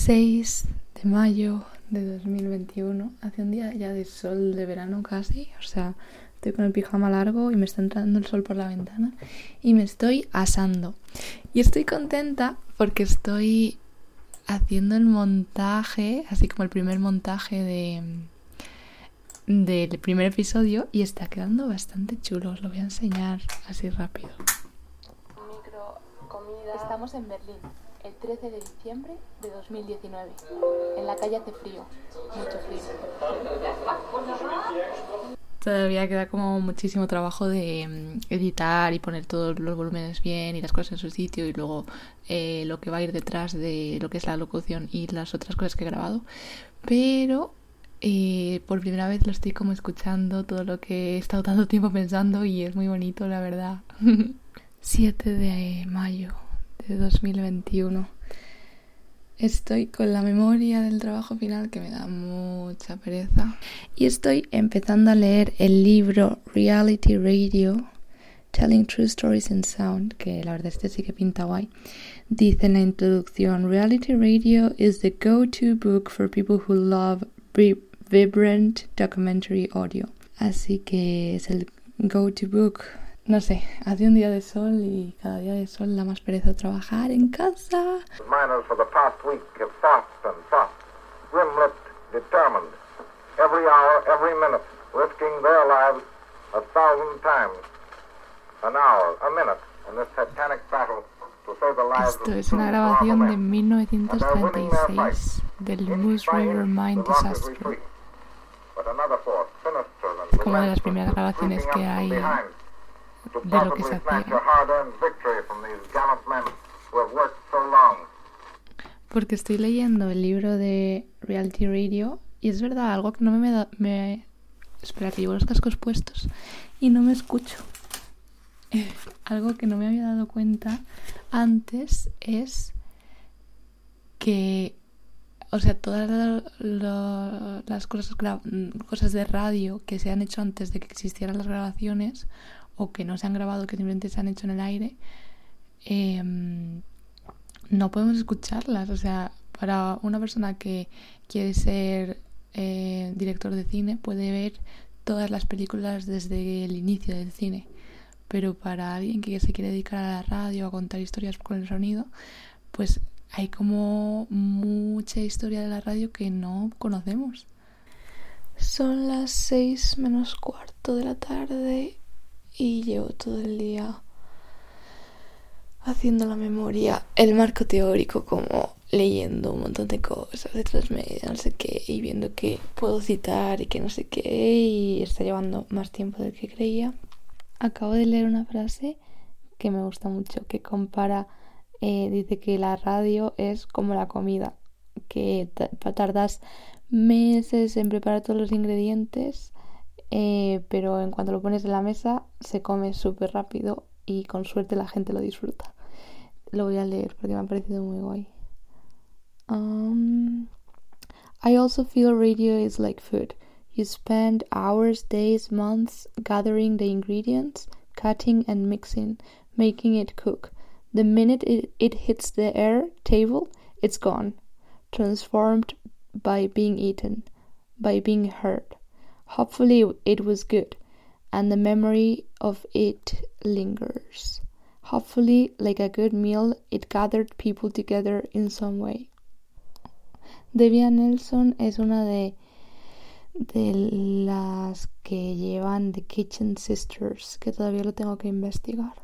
6 de mayo de 2021. Hace un día ya de sol de verano casi. O sea, estoy con el pijama largo y me está entrando el sol por la ventana. Y me estoy asando. Y estoy contenta porque estoy haciendo el montaje, así como el primer montaje de del primer episodio y está quedando bastante chulo. Os lo voy a enseñar así rápido. Micro comida. Estamos en Berlín el 13 de diciembre de 2019. En la calle hace frío, mucho frío. Todavía queda como muchísimo trabajo de mm, editar y poner todos los volúmenes bien y las cosas en su sitio y luego eh, lo que va a ir detrás de lo que es la locución y las otras cosas que he grabado. Pero eh, por primera vez lo estoy como escuchando todo lo que he estado tanto tiempo pensando y es muy bonito, la verdad. 7 de mayo de 2021. Estoy con la memoria del trabajo final que me da mucha pereza. Y estoy empezando a leer el libro Reality Radio, Telling True Stories in Sound, que la verdad este sí que pinta guay. Dice en la introducción, Reality Radio is the go-to book for people who love vibrant documentary audio. Así que es el go-to book no sé, hace un día de sol y cada día de sol da más pereza trabajar en casa. Miners for the past week have fought and fought, grim-lipped, determined, every hour, every minute, risking their lives a thousand times, an hour, a minute, in this titanic battle to save the lives Esto es una grabación de 1936 del Moose River Mine Disaster. Como de las primeras grabaciones que hay de lo que se. Porque estoy leyendo el libro de Reality Radio y es verdad, algo que no me, da, me... Espera, que llevo los cascos puestos y no me escucho. algo que no me había dado cuenta antes es que, o sea, todas las cosas, cosas de radio que se han hecho antes de que existieran las grabaciones o que no se han grabado, que simplemente se han hecho en el aire, em, no podemos escucharlas. O sea, para una persona que quiere ser eh, director de cine puede ver todas las películas desde el inicio del cine. Pero para alguien que se quiere dedicar a la radio, a contar historias con el sonido, pues hay como mucha historia de la radio que no conocemos. Son las seis menos cuarto de la tarde y llevo todo el día haciendo la memoria, el marco teórico, como leyendo un montón de cosas de transmedia, no sé qué, y viendo que puedo citar y que no sé qué, y está llevando más tiempo del que creía. Acabo de leer una frase que me gusta mucho, que compara, eh, dice que la radio es como la comida, que tardas meses en preparar todos los ingredientes eh, pero en cuanto lo pones en la mesa se come súper rápido y con suerte la gente lo disfruta. Lo voy a leer porque me ha parecido muy guay. Um, I also feel radio is like food. You spend hours, days, months gathering the ingredients, cutting and mixing, making it cook. The minute it, it hits the air table, it's gone, transformed by being eaten, by being heard. Hopefully, it was good, and the memory of it lingers. Hopefully, like a good meal, it gathered people together in some way. Debbie Nelson es una de, de las que llevan The Kitchen Sisters, que todavía lo tengo que investigar.